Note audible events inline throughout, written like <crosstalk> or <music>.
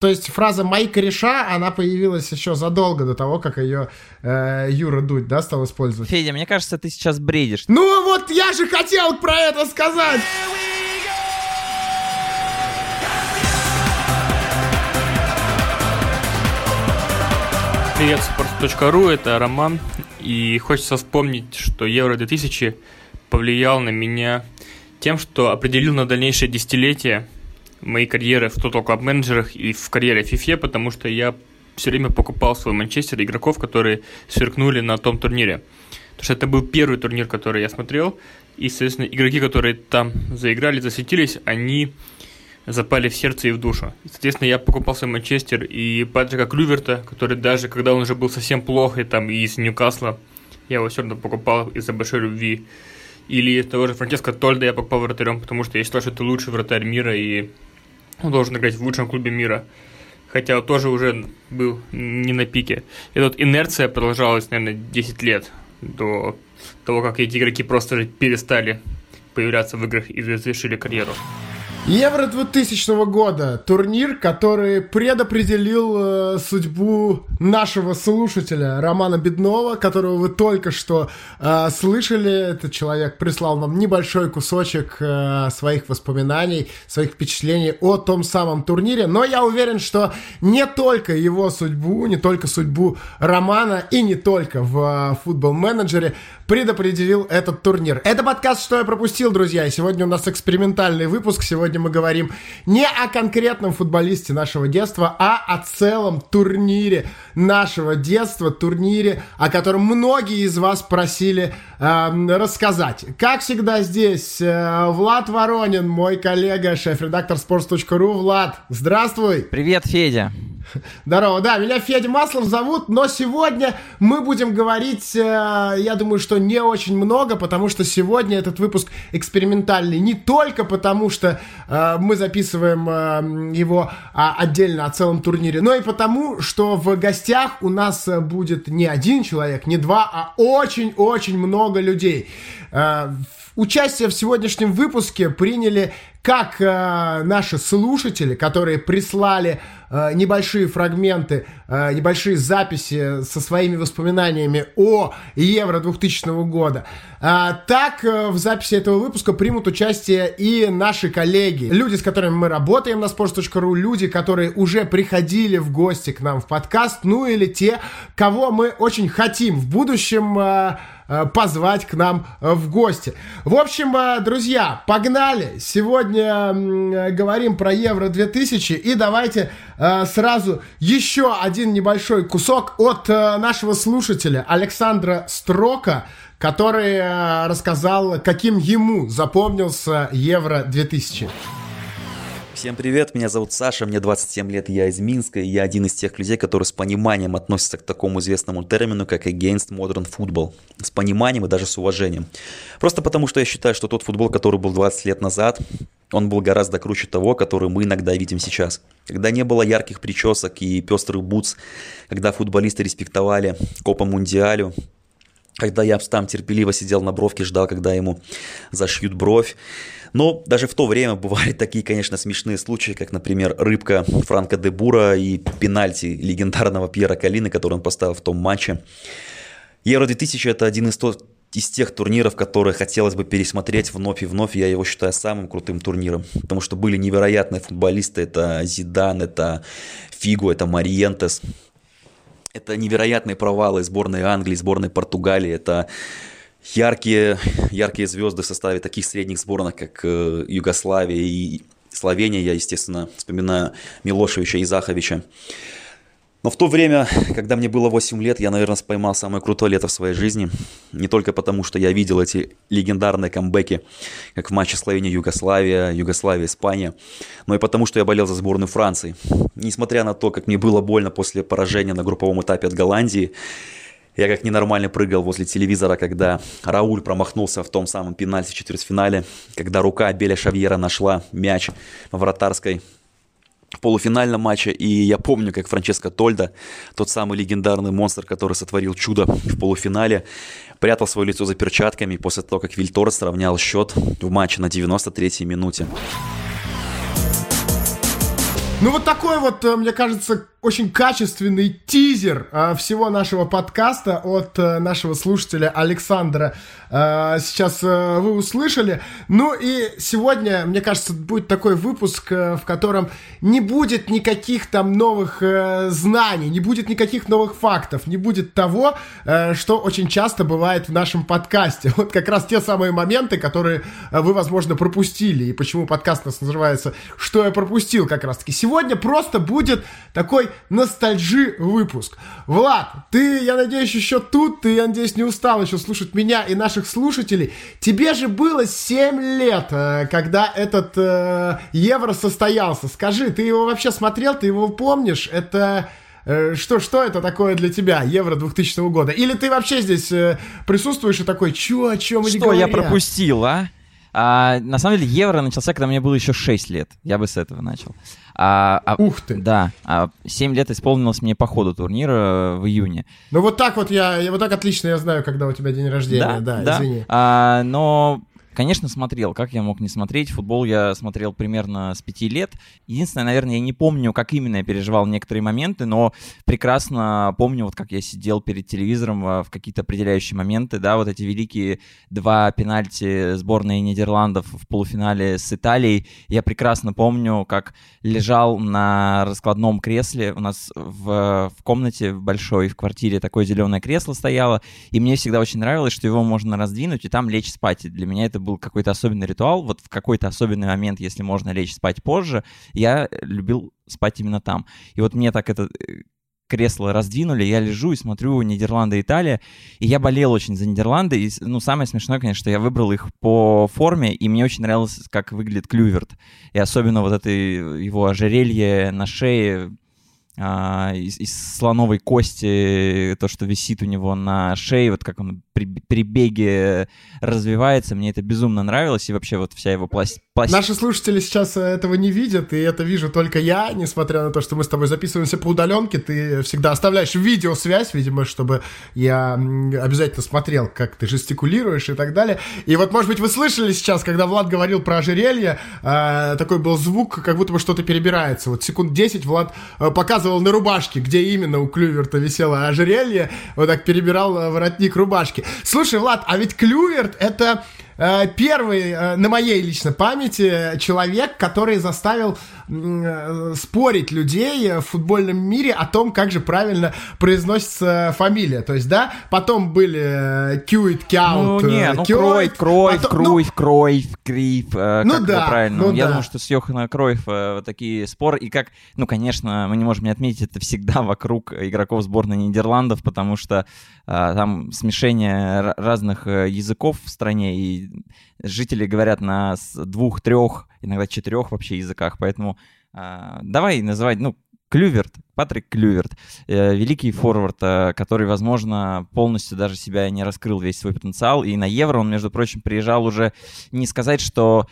То есть фраза «мои кореша», она появилась еще задолго до того, как ее э, Юра Дудь, да, стал использовать. Федя, мне кажется, ты сейчас бредишь. Ну вот я же хотел про это сказать! Привет, sports.ru, это Роман, и хочется вспомнить, что Евро 2000 повлиял на меня тем, что определил на дальнейшее десятилетие моей карьеры в Total Club менеджерах и в карьере FIFA, потому что я все время покупал свой Манчестер игроков, которые сверкнули на том турнире. Потому что это был первый турнир, который я смотрел, и, соответственно, игроки, которые там заиграли, засветились, они запали в сердце и в душу. И, соответственно, я покупал свой Манчестер и Патрика Клюверта, который даже, когда он уже был совсем плох, и там из Ньюкасла, я его все равно покупал из-за большой любви. Или того же Франческо Тольда я покупал вратарем, потому что я считал, что это лучший вратарь мира, и он должен играть в лучшем клубе мира. Хотя тоже уже был не на пике. И вот инерция продолжалась, наверное, 10 лет до того, как эти игроки просто перестали появляться в играх и завершили карьеру. Евро 2000 года. Турнир, который предопределил э, судьбу нашего слушателя Романа Беднова, которого вы только что э, слышали. Этот человек прислал нам небольшой кусочек э, своих воспоминаний, своих впечатлений о том самом турнире. Но я уверен, что не только его судьбу, не только судьбу Романа и не только в э, футбол-менеджере предопределил этот турнир. Это подкаст «Что я пропустил», друзья. И сегодня у нас экспериментальный выпуск. Сегодня мы говорим не о конкретном футболисте нашего детства, а о целом турнире нашего детства, турнире, о котором многие из вас просили э, рассказать. Как всегда здесь э, Влад Воронин, мой коллега, шеф-редактор sports.ru. Влад, здравствуй! Привет, Федя! <laughs> Здорово, да, меня Федя Маслов зовут, но сегодня мы будем говорить, э, я думаю, что не очень много, потому что сегодня этот выпуск экспериментальный не только потому, что э, мы записываем э, его э, отдельно о целом турнире, но и потому, что в гостях у нас будет не один человек, не два, а очень-очень много людей. Э, участие в сегодняшнем выпуске приняли как э, наши слушатели, которые прислали э, небольшие фрагменты, э, небольшие записи со своими воспоминаниями о Евро 2000 года, э, так э, в записи этого выпуска примут участие и наши коллеги, люди, с которыми мы работаем на sports.ru, люди, которые уже приходили в гости к нам в подкаст, ну или те, кого мы очень хотим в будущем э, позвать к нам э, в гости. В общем, э, друзья, погнали! Сегодня говорим про Евро 2000 и давайте сразу еще один небольшой кусок от нашего слушателя Александра Строка, который рассказал, каким ему запомнился Евро 2000. Всем привет, меня зовут Саша, мне 27 лет, я из Минска, и я один из тех людей, которые с пониманием относятся к такому известному термину, как Against Modern Football. С пониманием и даже с уважением. Просто потому, что я считаю, что тот футбол, который был 20 лет назад, он был гораздо круче того, который мы иногда видим сейчас. Когда не было ярких причесок и пестрых бутс, когда футболисты респектовали Копа Мундиалю, когда я там терпеливо сидел на бровке, ждал, когда ему зашьют бровь, но даже в то время бывали такие, конечно, смешные случаи, как, например, рыбка Франка де Бура и пенальти легендарного Пьера Калины, который он поставил в том матче. Евро 2000 это один из, то, из тех турниров, которые хотелось бы пересмотреть вновь и вновь. Я его считаю самым крутым турниром, потому что были невероятные футболисты. Это Зидан, это Фигу, это Мариентес. Это невероятные провалы сборной Англии, сборной Португалии. Это яркие, яркие звезды в составе таких средних сборных, как э, Югославия и Словения. Я, естественно, вспоминаю Милошевича и Заховича. Но в то время, когда мне было 8 лет, я, наверное, поймал самое крутое лето в своей жизни. Не только потому, что я видел эти легендарные камбэки, как в матче Словения-Югославия, Югославия-Испания, но и потому, что я болел за сборную Франции. Несмотря на то, как мне было больно после поражения на групповом этапе от Голландии, я как ненормально прыгал возле телевизора, когда Рауль промахнулся в том самом пенальти в четвертьфинале, когда рука Беля Шавьера нашла мяч в вратарской в полуфинальном матче, и я помню, как Франческо Тольда, тот самый легендарный монстр, который сотворил чудо в полуфинале, прятал свое лицо за перчатками после того, как Вильторс сравнял счет в матче на 93-й минуте. Ну вот такой вот, э, мне кажется, очень качественный тизер э, всего нашего подкаста от э, нашего слушателя Александра э, сейчас э, вы услышали. Ну и сегодня, мне кажется, будет такой выпуск, э, в котором не будет никаких там новых э, знаний, не будет никаких новых фактов, не будет того, э, что очень часто бывает в нашем подкасте. <laughs> Вот как раз те самые моменты, которые э, вы, возможно, пропустили. И почему подкаст у нас называется «Что я пропустил?» как раз-таки. Сегодня просто будет такой ностальжи выпуск. Влад, ты, я надеюсь, еще тут, ты, я надеюсь, не устал еще слушать меня и наших слушателей. Тебе же было 7 лет, э, когда этот э, Евро состоялся. Скажи, ты его вообще смотрел, ты его помнишь? Это... Э, что, что это такое для тебя, Евро 2000 года? Или ты вообще здесь э, присутствуешь и такой, чё, о чем они Что говорят? я пропустил, а? А, на самом деле, Евро начался, когда мне было еще 6 лет. Я бы с этого начал. А, а- Ух ты. Да, а 7 лет исполнилось мне по ходу турнира в июне. Ну вот так вот я, я вот так отлично я знаю, когда у тебя день рождения, да, извини. А, но, конечно, смотрел. Как я мог не смотреть? Футбол я смотрел примерно с 5 лет. Единственное, наверное, я не помню, как именно я переживал некоторые моменты, но прекрасно помню, вот как я сидел перед телевизором а, в какие-то определяющие моменты, да, вот эти великие два пенальти сборной Нидерландов в полуфинале с Италией. Я прекрасно помню, как лежал на раскладном кресле. У нас в, в комнате в большой, в квартире такое зеленое кресло стояло, и мне всегда очень нравилось, что его можно раздвинуть и там лечь спать. И для меня это был какой-то особенный ритуал. Вот в какой-то особенный момент, если можно лечь спать позже, я любил спать именно там. И вот мне так это э, кресло раздвинули, я лежу и смотрю Нидерланды и Италия, и я болел очень за Нидерланды, и, ну, самое смешное, конечно, что я выбрал их по форме, и мне очень нравилось, как выглядит Клюверт, и особенно вот это его ожерелье на шее, а, из, из слоновой кости, то, что висит у него на шее, вот как он при, при беге развивается, мне это безумно нравилось, и вообще вот вся его пласт... пласт- Наши слушатели сейчас э, этого не видят, и это вижу только я, несмотря на то, что мы с тобой записываемся по удаленке, ты всегда оставляешь видеосвязь, видимо, чтобы я обязательно смотрел, как ты жестикулируешь и так далее. И вот, может быть, вы слышали сейчас, когда Влад говорил про ожерелье, э, такой был звук, как будто бы что-то перебирается. Вот секунд 10 Влад э, показывал на рубашке, где именно у Клюверта висело ожерелье, вот так перебирал воротник рубашки. Слушай, Влад, а ведь Клюверт это первый э, на моей лично памяти человек, который заставил э, спорить людей в футбольном мире о том, как же правильно произносится фамилия. То есть, да, потом были э, Кьюит, Ну, Кяут, не, э, ну, Кроев, Кроев, потом- ну, Круев, Кроев, Крив, э, Ну как да, правильно. ну Я да. думаю, что с Йоханом Кроев э, вот такие споры, и как, ну, конечно, мы не можем не отметить, это всегда вокруг игроков сборной Нидерландов, потому что э, там смешение ра- разных э, языков в стране, и жители говорят на двух, трех, иногда четырех вообще языках, поэтому э, давай называть, ну, Клюверт, Патрик Клюверт, э, великий форвард, э, который, возможно, полностью даже себя не раскрыл весь свой потенциал. И на Евро он, между прочим, приезжал уже не сказать, что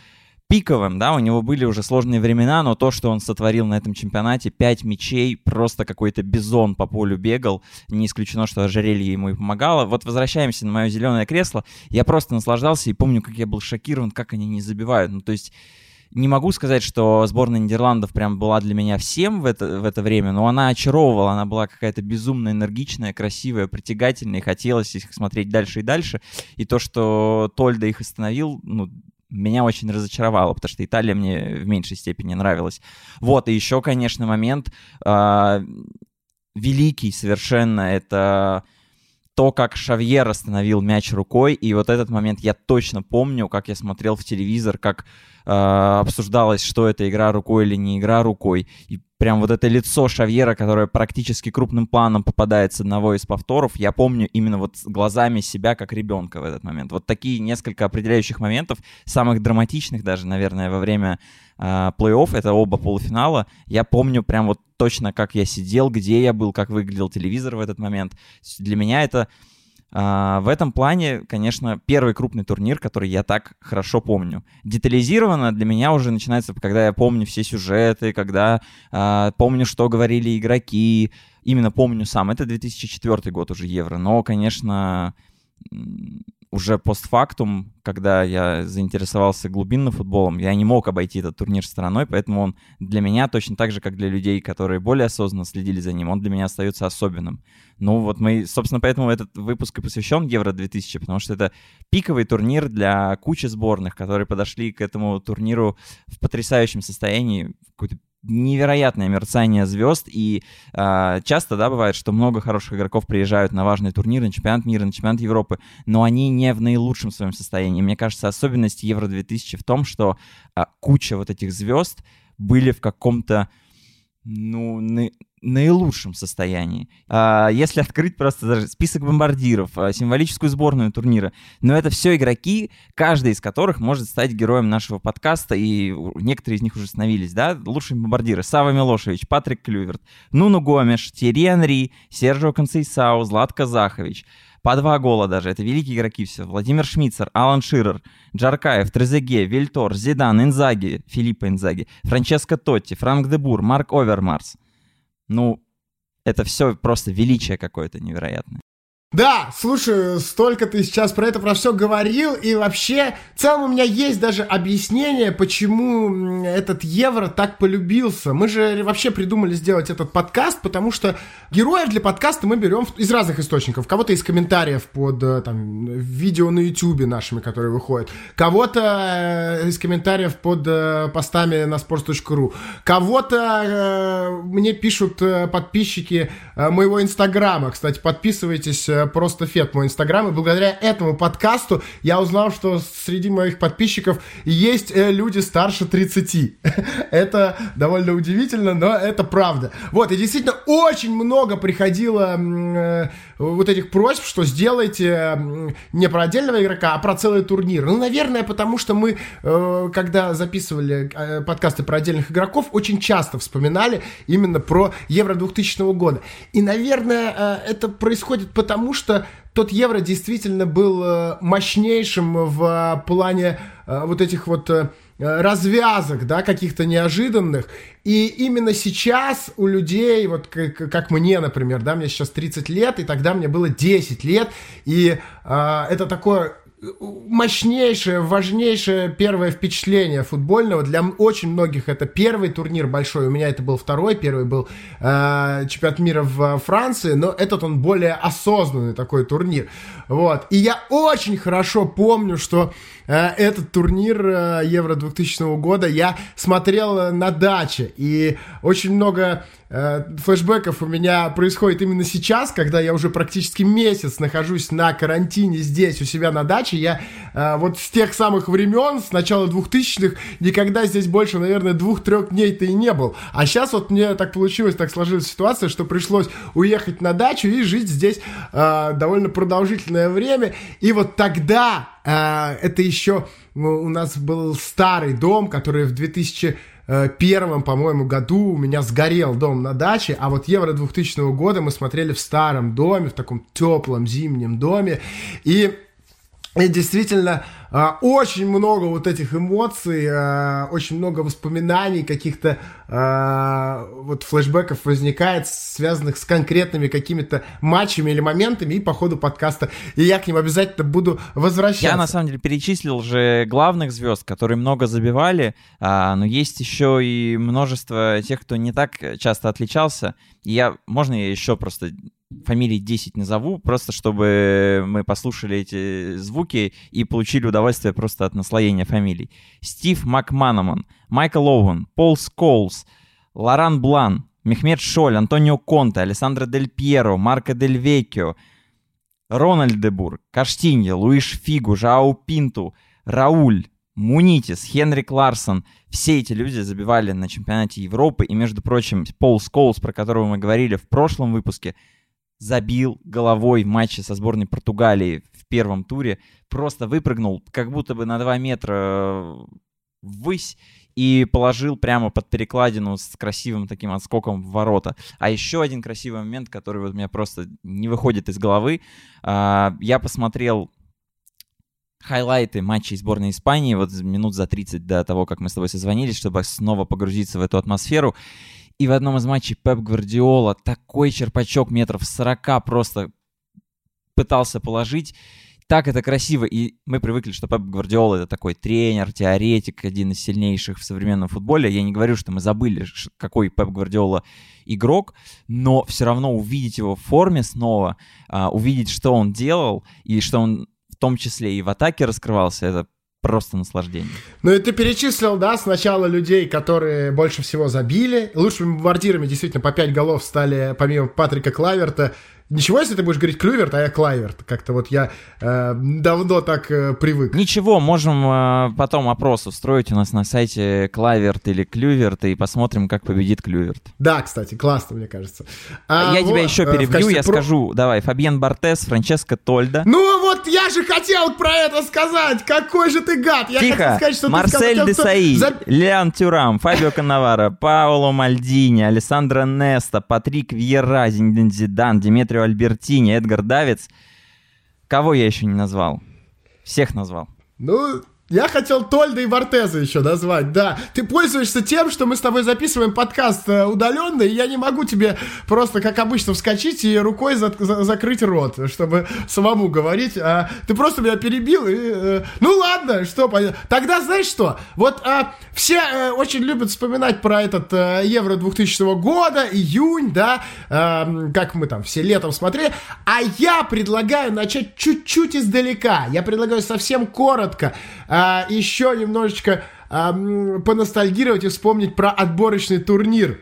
пиковым, да, у него были уже сложные времена, но то, что он сотворил на этом чемпионате, 5 мячей, просто какой-то бизон по полю бегал, не исключено, что ожерелье ему и помогало. Вот возвращаемся на мое зеленое кресло, я просто наслаждался и помню, как я был шокирован, как они не забивают. Ну, то есть не могу сказать, что сборная Нидерландов прям была для меня всем в это, в это время, но она очаровывала, она была какая-то безумно энергичная, красивая, притягательная, и хотелось их смотреть дальше и дальше. И то, что Тольда их остановил, ну, меня очень разочаровало, потому что Италия мне в меньшей степени нравилась. Вот, и еще, конечно, момент а, великий совершенно, это то, как Шавьер остановил мяч рукой, и вот этот момент я точно помню, как я смотрел в телевизор, как э, обсуждалось, что это игра рукой или не игра рукой, и прям вот это лицо Шавьера, которое практически крупным планом попадает с одного из повторов, я помню именно вот глазами себя как ребенка в этот момент. Вот такие несколько определяющих моментов, самых драматичных даже, наверное, во время э, плей-офф, это оба полуфинала, я помню прям вот точно, как я сидел, где я был, как выглядел телевизор в этот момент. Для меня это а, в этом плане, конечно, первый крупный турнир, который я так хорошо помню. Детализированно для меня уже начинается, когда я помню все сюжеты, когда а, помню, что говорили игроки. Именно помню сам. Это 2004 год уже Евро. Но, конечно, уже постфактум, когда я заинтересовался глубинным футболом, я не мог обойти этот турнир стороной, поэтому он для меня точно так же, как для людей, которые более осознанно следили за ним, он для меня остается особенным. Ну вот мы, собственно, поэтому этот выпуск и посвящен Евро-2000, потому что это пиковый турнир для кучи сборных, которые подошли к этому турниру в потрясающем состоянии, какой-то невероятное мерцание звезд, и э, часто, да, бывает, что много хороших игроков приезжают на важные турниры, на чемпионат мира, на чемпионат Европы, но они не в наилучшем своем состоянии. Мне кажется, особенность Евро-2000 в том, что э, куча вот этих звезд были в каком-то, ну, наилучшем состоянии. А, если открыть просто даже список бомбардиров, а, символическую сборную турнира, но это все игроки, каждый из которых может стать героем нашего подкаста, и некоторые из них уже становились, да, лучшие бомбардиры. Сава Милошевич, Патрик Клюверт, Нуну Гомеш, Терри Анри, Сержио Концейсау, Златко Захович. По два гола даже. Это великие игроки все. Владимир Шмицер, Алан Ширер, Джаркаев, Трезеге, Вильтор, Зидан, Инзаги, Филиппо Инзаги, Франческо Тотти, Франк Дебур, Марк Овермарс. Ну, это все просто величие какое-то невероятное. Да, слушай, столько ты сейчас про это про все говорил, и вообще, в целом у меня есть даже объяснение, почему этот евро так полюбился. Мы же вообще придумали сделать этот подкаст, потому что героев для подкаста мы берем из разных источников. Кого-то из комментариев под э, там, видео на ютубе нашими, которые выходят. Кого-то э, из комментариев под э, постами на sports.ru. Кого-то мне пишут подписчики моего инстаграма. Кстати, подписывайтесь просто фет мой инстаграм. И благодаря этому подкасту я узнал, что среди моих подписчиков есть э, люди старше 30. <laughs> это довольно удивительно, но это правда. Вот, и действительно очень много приходило э, вот этих просьб, что сделайте не про отдельного игрока, а про целый турнир. Ну, наверное, потому что мы, э, когда записывали э, подкасты про отдельных игроков, очень часто вспоминали именно про Евро 2000 года. И, наверное, э, это происходит потому, что тот Евро действительно был мощнейшим в плане вот этих вот развязок, да, каких-то неожиданных. И именно сейчас у людей, вот как, как мне, например, да, мне сейчас 30 лет, и тогда мне было 10 лет, и э, это такое мощнейшее, важнейшее первое впечатление футбольного. Для очень многих это первый турнир большой. У меня это был второй. Первый был э, чемпионат мира в Франции, но этот он более осознанный такой турнир. Вот. И я очень хорошо помню, что э, этот турнир э, Евро 2000 года я смотрел на даче. И очень много Э, флешбеков у меня происходит именно сейчас, когда я уже практически месяц нахожусь на карантине здесь, у себя на даче. Я э, вот с тех самых времен, с начала 2000-х, никогда здесь больше, наверное, двух-трех дней-то и не был. А сейчас вот мне так получилось, так сложилась ситуация, что пришлось уехать на дачу и жить здесь э, довольно продолжительное время. И вот тогда э, это еще у нас был старый дом, который в 2000 Э, первом, по-моему, году у меня сгорел дом на даче, а вот Евро 2000 года мы смотрели в старом доме, в таком теплом зимнем доме, и и действительно, а, очень много вот этих эмоций, а, очень много воспоминаний, каких-то а, вот флешбеков возникает, связанных с конкретными какими-то матчами или моментами и по ходу подкаста. И я к ним обязательно буду возвращаться. Я на самом деле перечислил же главных звезд, которые много забивали, но есть еще и множество тех, кто не так часто отличался. И я, можно я еще просто фамилий 10 назову, просто чтобы мы послушали эти звуки и получили удовольствие просто от наслоения фамилий. Стив Макманаман, Майкл Оуэн, Пол Сколс, Лоран Блан, Мехмед Шоль, Антонио Конте, Александро Дель Пьеро, Марко Дель Векио, Рональд Дебур, Каштинья, Луиш Фигу, Жау Пинту, Рауль, Мунитис, Хенрик Ларсон. Все эти люди забивали на чемпионате Европы. И, между прочим, Пол Сколс, про которого мы говорили в прошлом выпуске, забил головой в матче со сборной Португалии в первом туре, просто выпрыгнул как будто бы на 2 метра э, ввысь и положил прямо под перекладину с красивым таким отскоком в ворота. А еще один красивый момент, который вот у меня просто не выходит из головы. А, я посмотрел хайлайты матчей сборной Испании вот минут за 30 до того, как мы с тобой созвонились, чтобы снова погрузиться в эту атмосферу. И в одном из матчей Пеп Гвардиола такой черпачок метров 40 просто пытался положить. так это красиво. И мы привыкли, что Пеп Гвардиола это такой тренер, теоретик, один из сильнейших в современном футболе. Я не говорю, что мы забыли, какой Пеп Гвардиола игрок, но все равно увидеть его в форме снова, а, увидеть, что он делал, и что он в том числе и в атаке раскрывался, это просто наслаждение. Ну и ты перечислил, да, сначала людей, которые больше всего забили. Лучшими бомбардирами действительно по 5 голов стали, помимо Патрика Клаверта, Ничего, если ты будешь говорить Клюверт, а я Клайверт. Как-то вот я э, давно так э, привык. Ничего, можем э, потом опрос устроить у нас на сайте Клайверт или Клюверт и посмотрим, как победит Клюверт. Да, кстати, классно, мне кажется. А, я вот, тебя еще э, перебью, я про... скажу. Давай, Фабиен Бартес, Франческо Тольда. Ну вот я же хотел про это сказать. Какой же ты гад. Я Тихо. хотел сказать, что Марсель ты сказал, Десаи, кто... Леон Тюрам, Фабио Канавара, Паоло Мальдини, Александро Неста, Патрик Вьера, Зидан, Дмитрий Марио Альбертини, Эдгар Давиц. Кого я еще не назвал? Всех назвал. Ну, я хотел Тольда и Вортеза еще назвать, да. Ты пользуешься тем, что мы с тобой записываем подкаст э, удаленно, и я не могу тебе просто, как обычно, вскочить и рукой за за закрыть рот, чтобы самому говорить. А ты просто меня перебил и... Э, ну ладно, что... Тогда знаешь что? Вот а, все э, очень любят вспоминать про этот э, Евро 2000 года, июнь, да, э, как мы там все летом смотрели, а я предлагаю начать чуть-чуть издалека. Я предлагаю совсем коротко а, еще немножечко а, поностальгировать и вспомнить про отборочный турнир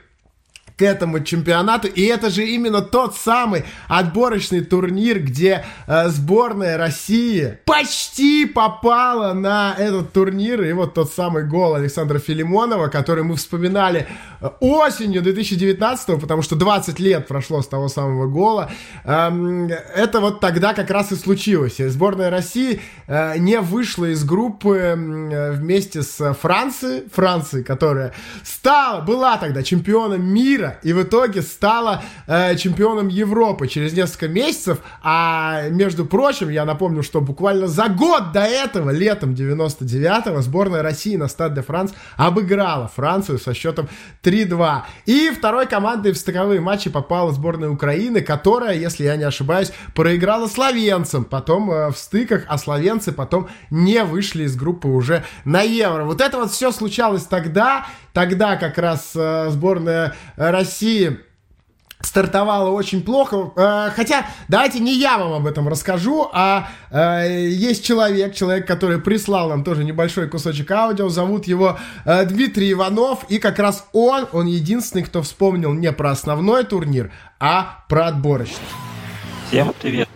к этому чемпионату. И это же именно тот самый отборочный турнир, где э, сборная России почти попала на этот турнир. И вот тот самый гол Александра Филимонова, который мы вспоминали э, осенью 2019, потому что 20 лет прошло с того самого гола. Эм, это вот тогда как раз и случилось. И сборная России э, не вышла из группы э, вместе с Францией, Францией, которая стала, была тогда чемпионом мира мира и в итоге стала э, чемпионом Европы через несколько месяцев. А между прочим, я напомню, что буквально за год до этого, летом 99-го, сборная России на Стад де Франс обыграла Францию со счетом 3-2. И второй командой в стыковые матчи попала сборная Украины, которая, если я не ошибаюсь, проиграла словенцам. Потом э, в стыках, а словенцы потом не вышли из группы уже на Евро. Вот это вот все случалось тогда. Тогда как раз э, сборная России стартовала очень плохо. Э, хотя, давайте не я вам об этом расскажу, а э, есть человек, человек, который прислал нам тоже небольшой кусочек аудио, зовут его Дмитрий Иванов, и как раз он, он единственный, кто вспомнил не про основной турнир, а про отборочный. Всем привет.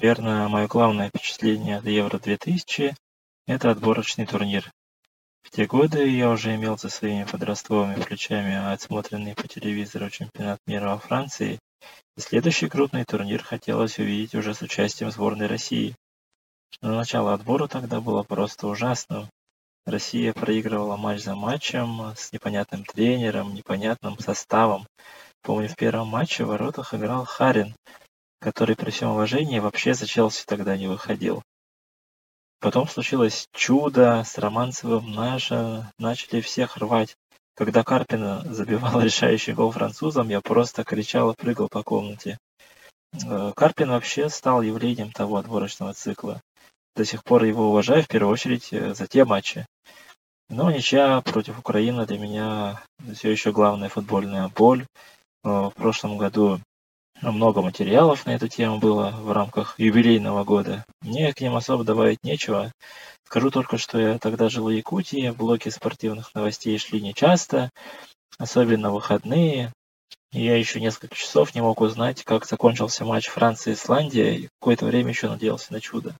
Наверное, мое главное впечатление от Евро-2000 – это отборочный турнир. В те годы я уже имел за своими подростковыми плечами отсмотренный по телевизору чемпионат мира во Франции, и следующий крупный турнир хотелось увидеть уже с участием сборной России. Но начало отбора тогда было просто ужасным. Россия проигрывала матч за матчем с непонятным тренером, непонятным составом. Помню, в первом матче в воротах играл Харин, который при всем уважении вообще за Челси тогда не выходил. Потом случилось чудо с Романцевым, наша, начали всех рвать. Когда Карпина забивал <laughs> решающий гол французам, я просто кричал и прыгал по комнате. Э, Карпин вообще стал явлением того отборочного цикла. До сих пор его уважаю в первую очередь э, за те матчи. Но ничья против Украины для меня все еще главная футбольная боль. Э, в прошлом году много материалов на эту тему было в рамках юбилейного года. Мне к ним особо добавить нечего. Скажу только, что я тогда жил в Якутии, блоки спортивных новостей шли нечасто, особенно в выходные. И я еще несколько часов не мог узнать, как закончился матч Франции-Исландия, и какое-то время еще надеялся на чудо.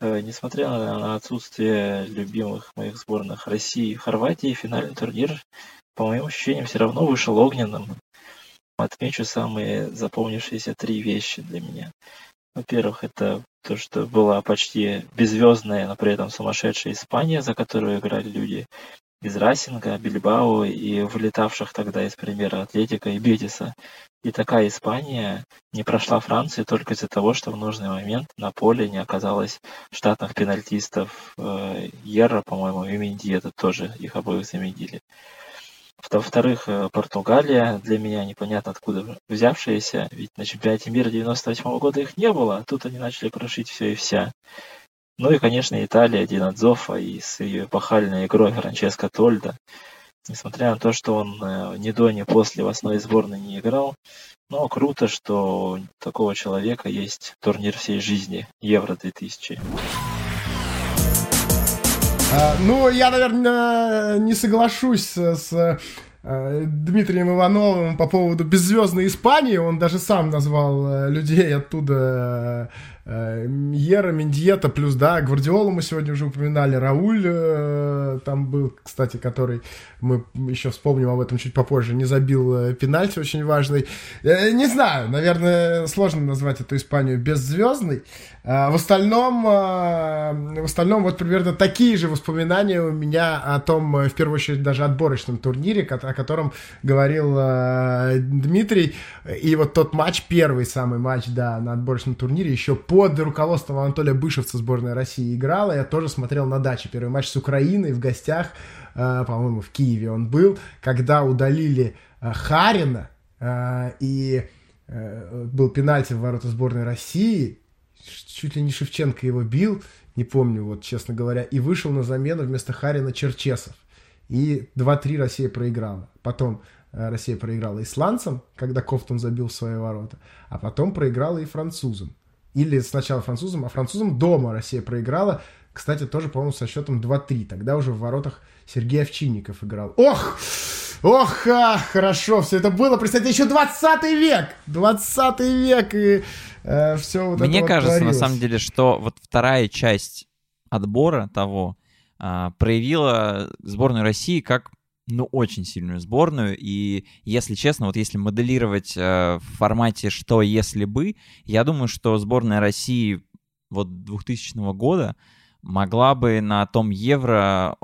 Э, несмотря на отсутствие любимых моих сборных России и Хорватии, финальный турнир, по моим ощущениям, все равно вышел огненным отмечу самые запомнившиеся три вещи для меня. Во-первых, это то, что была почти беззвездная, но при этом сумасшедшая Испания, за которую играли люди из Расинга, Бильбао и вылетавших тогда из примера Атлетика и Бетиса. И такая Испания не прошла Францию только из-за того, что в нужный момент на поле не оказалось штатных пенальтистов. Э, Ерра, по-моему, и Менди, это тоже их обоих заменили. Во-вторых, э, Португалия для меня непонятно откуда взявшаяся, ведь на чемпионате мира 98 года их не было, а тут они начали крошить все и вся. Ну и, конечно, Италия, Дина Дзоффа и с ее эпохальной игрой Франческо Тольда. Несмотря на то, что он э, ни до, ни после в основной сборной не играл, но круто, что у такого человека есть турнир всей жизни, Евро 2000. А, ну, я, наверное, не соглашусь с э, Дмитрием Ивановым по поводу беззвездной Испании. Он даже сам назвал э, людей оттуда э, Ера, Мендиета, плюс, да, Гвардиолу мы сегодня уже упоминали, Рауль там был, кстати, который мы еще вспомним об этом чуть попозже, не забил э, пенальти очень важный. Э, не знаю, наверное, сложно назвать эту Испанию беззвездной. А в остальном, а, в остальном вот примерно такие же воспоминания у меня о том, э, в первую очередь, даже отборочном турнире, о котором говорил Дмитрий. И вот тот матч, первый самый матч, да, на отборочном турнире, еще под руководством Анатолия Бышевца сборная России играла. Я тоже смотрел на даче. Первый матч с Украиной в гостях. Э, по-моему, в Киеве он был, когда удалили э, Харина, э, и был пенальти в ворота сборной России, чуть ли не Шевченко его бил, не помню, вот честно говоря, и вышел на замену вместо Харина Черчесов. И 2-3 Россия проиграла. Потом Россия проиграла исландцам, когда Кофтон забил в свои ворота, а потом проиграла и французам. Или сначала французам, а французам дома Россия проиграла. Кстати, тоже, по-моему, со счетом 2-3. Тогда уже в воротах Сергей Овчинников играл. Ох! Ох, а, хорошо все это было. Представьте, еще 20 век! 20 век и э, все вот Мне это кажется, вот на самом деле, что вот вторая часть отбора того э, проявила сборную России как ну, очень сильную сборную. И, если честно, вот если моделировать э, в формате «что если бы», я думаю, что сборная России вот 2000 года могла бы на том Евро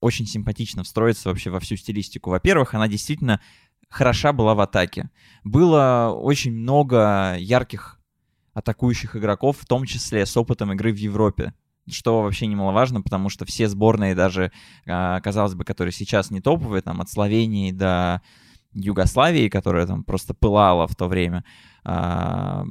очень симпатично встроиться вообще во всю стилистику. Во-первых, она действительно хороша была в атаке. Было очень много ярких атакующих игроков, в том числе с опытом игры в Европе. Что вообще немаловажно, потому что все сборные, даже, а, казалось бы, которые сейчас не топовые, там от Словении до Югославии, которая там просто пылала в то время, а,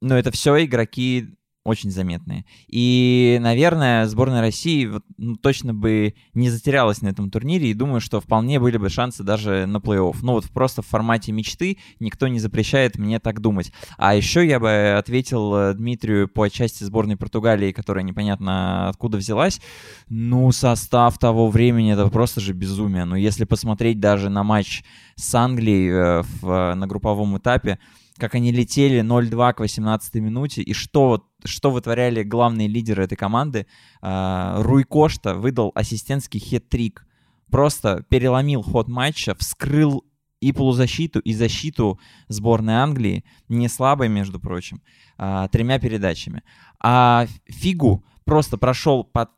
но это все игроки очень заметные. И, наверное, сборная России ну, точно бы не затерялась на этом турнире, и думаю, что вполне были бы шансы даже на плей-офф. Ну вот просто в формате мечты никто не запрещает мне так думать. А еще я бы ответил э, Дмитрию по части сборной Португалии, которая непонятно откуда взялась. Ну, состав того времени, это просто же безумие. Ну, если посмотреть даже на матч с Англией э, в, на групповом этапе, как они летели 0-2 к 18 минуте, и что, что вытворяли главные лидеры этой команды. А, Руй Кошта выдал ассистентский хет-трик. Просто переломил ход матча, вскрыл и полузащиту, и защиту сборной Англии, не слабой, между прочим, а, тремя передачами. А Фигу просто прошел по,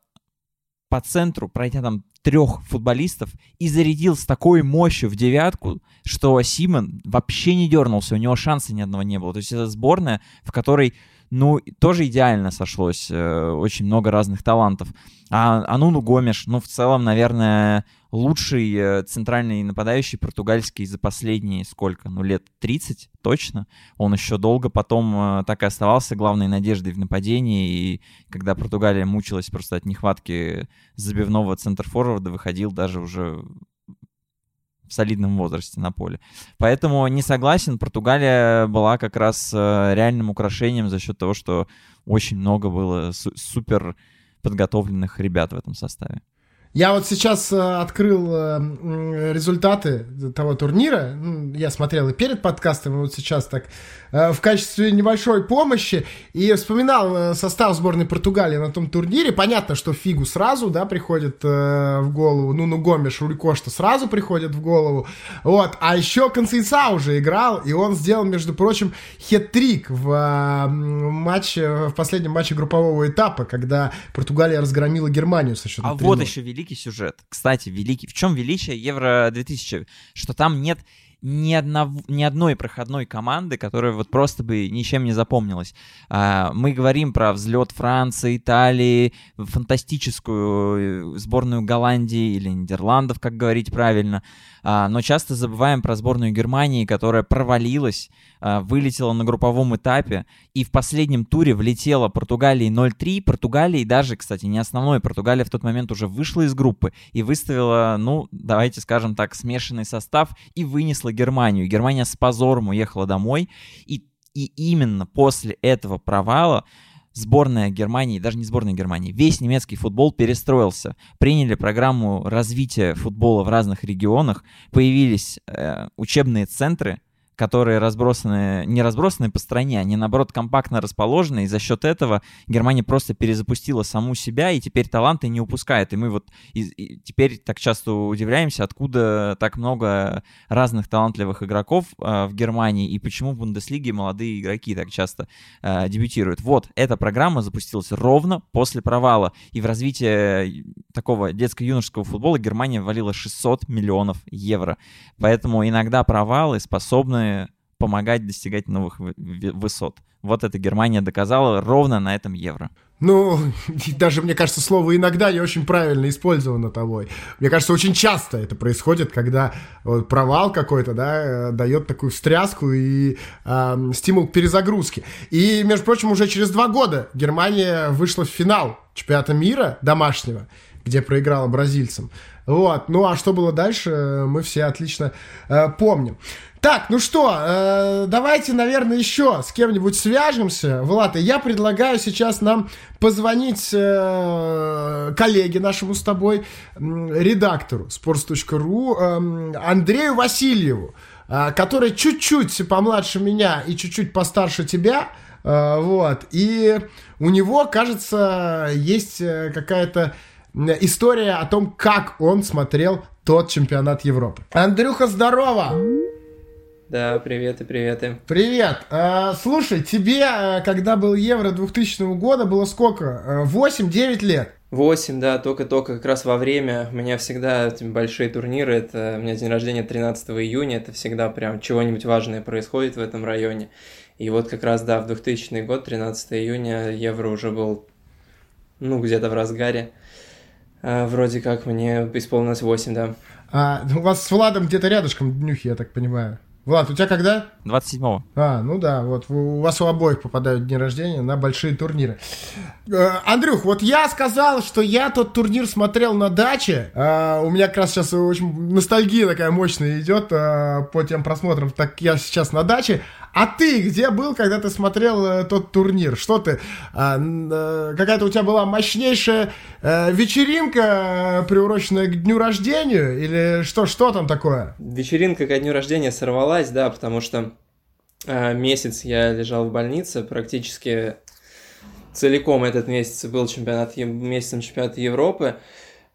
по центру, пройдя там трех футболистов и зарядил с такой мощью в девятку, что Симон вообще не дернулся, у него шанса ни одного не было. То есть это сборная, в которой ну, тоже идеально сошлось. Э, очень много разных талантов. А Ануну Гомеш, ну, в целом, наверное, лучший э, центральный нападающий португальский за последние сколько? Ну, лет 30 точно. Он еще долго потом э, так и оставался главной надеждой в нападении. И когда Португалия мучилась просто от нехватки забивного центр-форварда, выходил даже уже в солидном возрасте на поле. Поэтому не согласен, Португалия была как раз э, реальным украшением за счет того, что очень много было супер подготовленных ребят в этом составе. Я вот сейчас э, открыл э, результаты того турнира. Я смотрел и перед подкастом, и вот сейчас так э, в качестве небольшой помощи. И вспоминал состав сборной Португалии на том турнире. Понятно, что Фигу сразу, да, приходит в голову. Ну, ну, Гомеш, Рулькошта сразу приходит в голову. Вот. А еще Консейса уже играл, и он сделал, между прочим, хет-трик в матче, в последнем матче группового этапа, когда Португалия разгромила Германию со счетом А вот еще великий сюжет. Кстати, великий. В чем величие Евро 2000? Что там нет ни, одного, ни одной проходной команды, которая вот просто бы ничем не запомнилась. А, мы говорим про взлет Франции, Италии, фантастическую э, сборную Голландии или Нидерландов, как говорить правильно. А, но часто забываем про сборную Германии, которая провалилась, а, вылетела на групповом этапе и в последнем туре влетела Португалии 0-3. Португалии даже, кстати, не основной. Португалия в тот момент уже вышла из группы и выставила, ну, давайте скажем так, смешанный состав и вынесла Германию. Германия с позором уехала домой. И, и именно после этого провала сборная Германии, даже не сборная Германии, весь немецкий футбол перестроился. Приняли программу развития футбола в разных регионах, появились э, учебные центры, которые разбросаны, не разбросаны по стране, они наоборот компактно расположены, и за счет этого Германия просто перезапустила саму себя, и теперь таланты не упускает. И мы вот и, и теперь так часто удивляемся, откуда так много разных талантливых игроков э, в Германии, и почему в Бундеслиге молодые игроки так часто э, дебютируют. Вот, эта программа запустилась ровно после провала, и в развитие такого детско-юношеского футбола Германия ввалила 600 миллионов евро. Поэтому иногда провалы способны помогать достигать новых высот. Вот это Германия доказала ровно на этом евро. Ну, <laughs> даже, мне кажется, слово «иногда» не очень правильно использовано тобой. Мне кажется, очень часто это происходит, когда вот, провал какой-то, да, э, дает такую встряску и э, стимул к перезагрузке. И, между прочим, уже через два года Германия вышла в финал чемпионата мира домашнего, где проиграла бразильцам. Вот. Ну, а что было дальше, мы все отлично э, помним. Так, ну что, э, давайте, наверное, еще с кем-нибудь свяжемся. Влад, я предлагаю сейчас нам позвонить э, коллеге нашему с тобой, э, редактору sports.ru э, Андрею Васильеву, э, который чуть-чуть помладше меня и чуть-чуть постарше тебя. Э, вот. И у него, кажется, есть э, какая-то история о том, как он смотрел тот чемпионат Европы. Андрюха, здорово! Да, привет и приветы. Привет. А, слушай, тебе, а, когда был Евро 2000 года, было сколько? 8-9 а, лет? 8, да, только-только как раз во время. У меня всегда большие турниры, это у меня день рождения 13 июня, это всегда прям чего-нибудь важное происходит в этом районе. И вот как раз, да, в 2000 год, 13 июня, Евро уже был, ну, где-то в разгаре. А, вроде как мне исполнилось 8, да. А, у вас с Владом где-то рядышком днюхи, я так понимаю. Влад, у тебя когда? 27-го. А, ну да, вот у вас у обоих попадают дни рождения на большие турниры. Э, Андрюх, вот я сказал, что я тот турнир смотрел на даче. Э, у меня как раз сейчас очень ностальгия такая мощная идет э, по тем просмотрам, так я сейчас на даче. А ты где был, когда ты смотрел э, тот турнир? Что ты? А, э, какая-то у тебя была мощнейшая э, вечеринка, э, приуроченная к дню рождения? Или что, что там такое? Вечеринка ко дню рождения сорвалась, да, потому что э, месяц я лежал в больнице, практически целиком этот месяц был чемпионат, месяцем чемпионата Европы.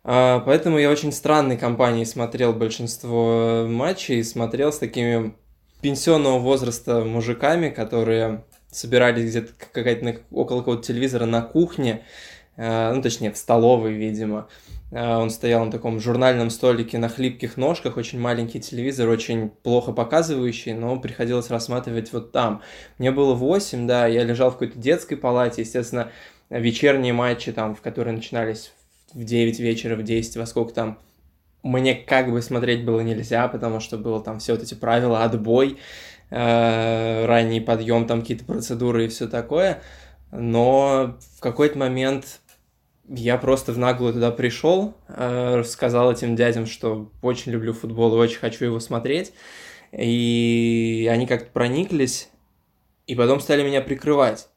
А, поэтому я очень странной компанией смотрел большинство э, матчей, смотрел с такими пенсионного возраста мужиками, которые собирались где-то какая-то около какого-то телевизора на кухне, э, ну, точнее, в столовой, видимо. Э, он стоял на таком журнальном столике на хлипких ножках, очень маленький телевизор, очень плохо показывающий, но приходилось рассматривать вот там. Мне было 8, да, я лежал в какой-то детской палате, естественно, вечерние матчи, там, в которые начинались в 9 вечера, в 10, во сколько там, мне как бы смотреть было нельзя, потому что было там все вот эти правила, отбой, э, ранний подъем, там какие-то процедуры и все такое. Но в какой-то момент я просто в наглую туда пришел, э, сказал этим дядям, что очень люблю футбол и очень хочу его смотреть. И они как-то прониклись, и потом стали меня прикрывать.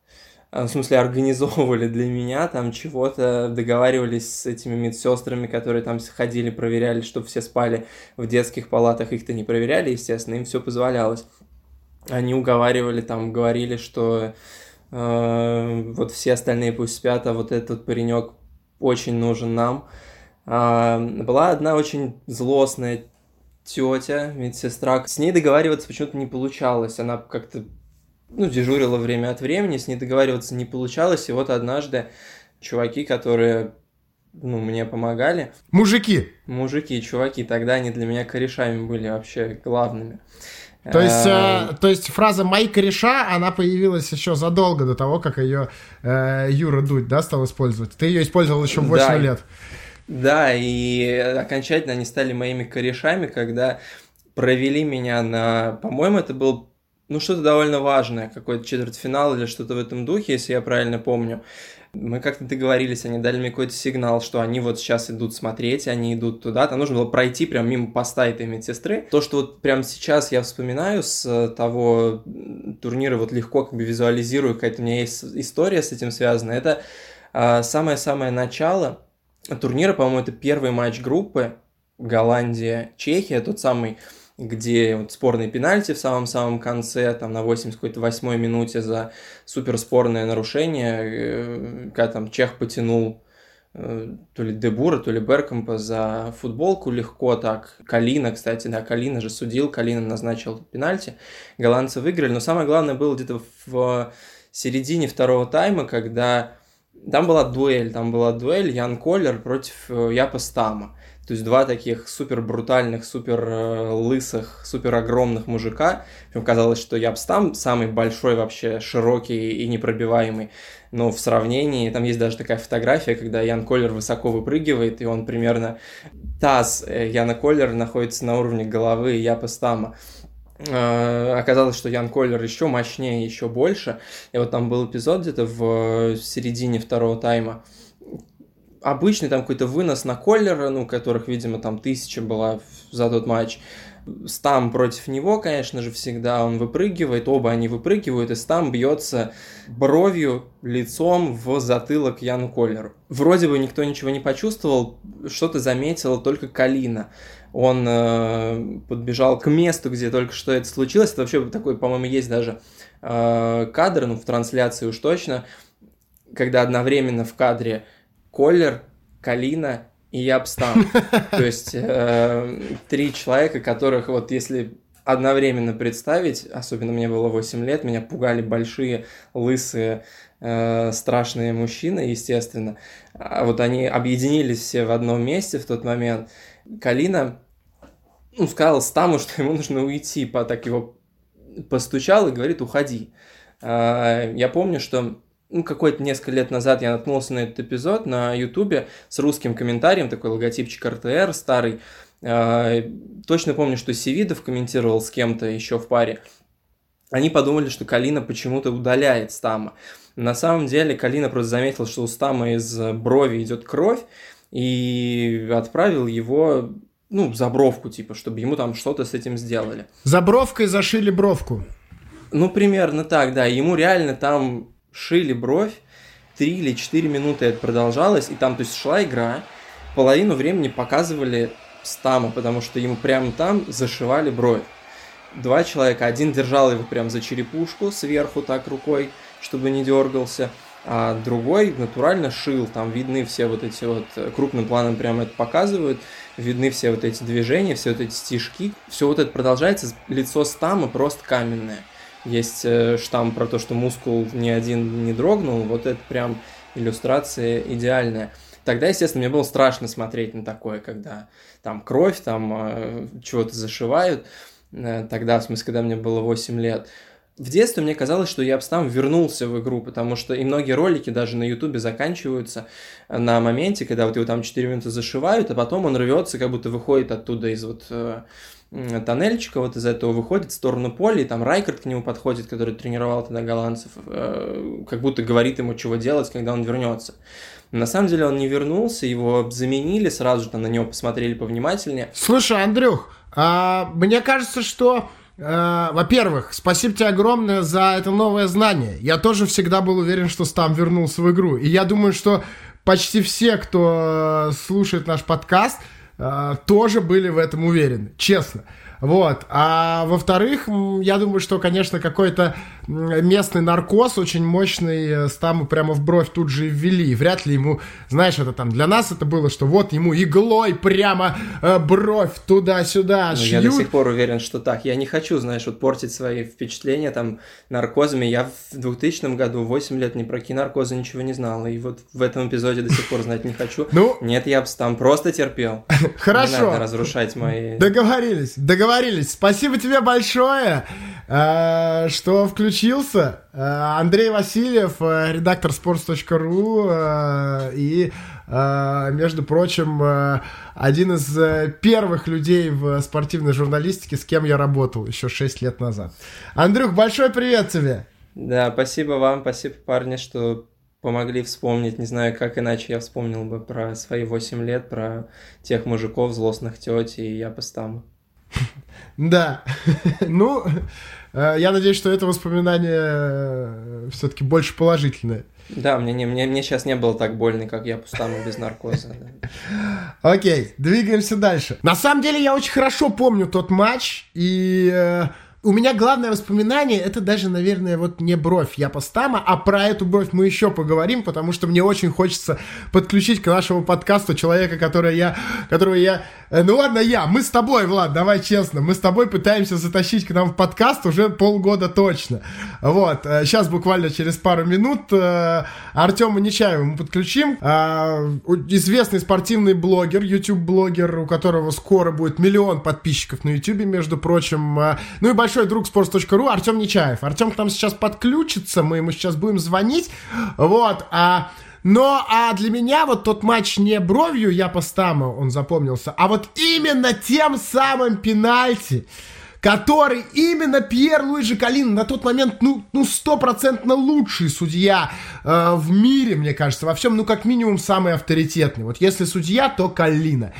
А, в смысле, <laughs> организовывали для меня там чего-то, договаривались с этими медсестрами, которые там ходили, проверяли, чтобы все спали в детских палатах, их-то не проверяли, естественно, им все позволялось. Они уговаривали, там, говорили, что э, вот все остальные пусть спят, а вот этот паренек очень нужен нам. Э, была одна очень злостная тетя, медсестра. С ней договариваться почему-то не получалось. Она как-то ну, дежурила время от времени, с ней договариваться не получалось, и вот однажды чуваки, которые ну, мне помогали. Мужики. Мужики, чуваки, тогда они для меня корешами были вообще главными. То есть, э, то есть фраза «мои кореша», она появилась еще задолго до того, как ее э, Юра Дудь, да, стал использовать. Ты ее использовал еще в 8 Да. лет. Да, и окончательно они стали моими корешами, когда провели меня на, по-моему, это был, ну, что-то довольно важное, какой-то четвертьфинал или что-то в этом духе, если я правильно помню. Мы как-то договорились, они дали мне какой-то сигнал, что они вот сейчас идут смотреть, они идут туда. Там нужно было пройти прям мимо поста этой медсестры. То, что вот прямо сейчас я вспоминаю с э, того турнира, вот легко как бы визуализирую, какая-то у меня есть история с этим связана. Это а, самое-самое начало турнира, по-моему, это первый матч группы Голландия-Чехия, тот самый где вот спорные пенальти в самом-самом конце, там на 88-й минуте за суперспорное нарушение, э, когда там Чех потянул э, то ли Дебура, то ли Беркомпа за футболку легко так. Калина, кстати, да, Калина же судил, Калина назначил пенальти. Голландцы выиграли, но самое главное было где-то в середине второго тайма, когда там была дуэль, там была дуэль Ян Коллер против э, Япа Стама. То есть два таких супер брутальных, супер э, лысых, супер огромных мужика. Причем казалось, что Япстам самый большой вообще, широкий и непробиваемый. Но в сравнении, там есть даже такая фотография, когда Ян Коллер высоко выпрыгивает, и он примерно... Таз э, Яна Коллера находится на уровне головы Япа. Э, Оказалось, что Ян Коллер еще мощнее, еще больше. И вот там был эпизод где-то в середине второго тайма, обычный там какой-то вынос на Коллера, ну, которых, видимо, там тысяча была за тот матч. Стам против него, конечно же, всегда он выпрыгивает, оба они выпрыгивают, и Стам бьется бровью, лицом в затылок Яну Коллеру. Вроде бы никто ничего не почувствовал, что-то заметила только Калина. Он э, подбежал к месту, где только что это случилось. Это вообще такой, по-моему, есть даже э, кадр, ну, в трансляции уж точно, когда одновременно в кадре Коллер, Калина и Ябстам. <laughs> То есть э, три человека, которых вот если одновременно представить, особенно мне было 8 лет, меня пугали большие, лысые, э, страшные мужчины, естественно. А вот они объединились все в одном месте в тот момент. Калина ну, сказал Стаму, что ему нужно уйти, по, так его постучал и говорит, уходи. А, Я помню, что ну, какое-то несколько лет назад я наткнулся на этот эпизод на Ютубе с русским комментарием, такой логотипчик РТР старый. А, Точно помню, что Севидов комментировал с кем-то еще в паре. Они подумали, что Калина почему-то удаляет Стама. На самом деле Калина просто заметил, что у Стама из брови идет кровь, и отправил его, ну, за бровку, типа, чтобы ему там что-то с этим сделали. За бровкой зашили бровку. Ну, примерно так, да. Ему реально там шили бровь, три или четыре минуты это продолжалось, и там, то есть, шла игра, половину времени показывали Стама, потому что ему прямо там зашивали бровь. Два человека, один держал его прям за черепушку сверху так рукой, чтобы не дергался, а другой натурально шил, там видны все вот эти вот, э, крупным планом прямо это показывают, видны все вот эти движения, все вот эти стежки, все вот это продолжается, лицо Стама просто каменное. Есть э, штамп про то, что мускул ни один не дрогнул, вот это прям иллюстрация идеальная. Тогда, естественно, мне было страшно смотреть на такое, когда там кровь, там э, чего-то зашивают. Э, Тогда, в смысле, когда мне было 8 лет. В детстве мне казалось, что я бы там вернулся в игру, потому что и многие ролики даже на ютубе заканчиваются на моменте, когда вот его там 4 минуты зашивают, а потом он рвется, как будто выходит оттуда из вот тоннельчика, вот из этого выходит в сторону поля, и там Райкард к нему подходит, который тренировал тогда голландцев, э, как будто говорит ему, чего делать, когда он вернется. На самом деле он не вернулся, его заменили, сразу же на него посмотрели повнимательнее. Слушай, Андрюх, а, мне кажется, что, а, во-первых, спасибо тебе огромное за это новое знание. Я тоже всегда был уверен, что Стам вернулся в игру. И я думаю, что почти все, кто э, слушает наш подкаст, э, тоже были в этом уверены, честно. Вот. А во-вторых, я думаю, что, конечно, какой-то местный наркоз очень мощный э, Стаму прямо в бровь тут же ввели. Вряд ли ему, знаешь, это там для нас это было, что вот ему иглой прямо э, бровь туда-сюда ну, Я до сих пор уверен, что так. Я не хочу, знаешь, вот портить свои впечатления там наркозами. Я в 2000 году 8 лет ни про кинаркозы ничего не знал. И вот в этом эпизоде до сих пор знать не хочу. Ну, Нет, я там просто терпел. Хорошо. <laughs> Не надо разрушать мои... Договорились, договорились. Спасибо тебе большое, э, что включился. Э, Андрей Васильев, э, редактор sports.ru и, между прочим, один из первых людей в спортивной журналистике, с кем я работал еще 6 лет назад. Андрюх, большой привет тебе! Да, спасибо вам, спасибо, парни, что помогли вспомнить. Не знаю, как иначе я вспомнил бы про свои 8 лет, про тех мужиков, злостных теть и я постаму. <laughs> Да. <laughs> Ну, э, я надеюсь, что это воспоминание э, все-таки больше положительное. Да, мне, не, мне, мне сейчас не было так больно, как я пустаму без наркоза. Окей, двигаемся дальше. На самом деле, я очень хорошо помню тот матч, и э, у меня главное воспоминание, это даже, наверное, вот не бровь я постама, а про эту бровь мы еще поговорим, потому что мне очень хочется подключить к нашему подкасту человека, который я, которого я... Э, ну ладно, я, мы с тобой, Влад, давай честно, мы с тобой пытаемся затащить к нам в подкаст уже полгода точно. Вот, сейчас э, буквально через пару минут э, Артема Нечаева мы подключим. Известный спортивный блогер, YouTube-блогер, у которого скоро будет миллион подписчиков на YouTube, между прочим. Ну и большой друг sports.ru Артем Нечаев. Артем к нам сейчас подключится, мы ему сейчас будем звонить. Вот, а... Но а для меня вот тот матч не бровью я постама, он запомнился, а вот именно тем самым пенальти, который именно Пьер Луиджи Калин на тот момент, ну, ну, стопроцентно лучший судья э, в мире, мне кажется, во всем, ну, как минимум, самый авторитетный. Вот если судья, то Калина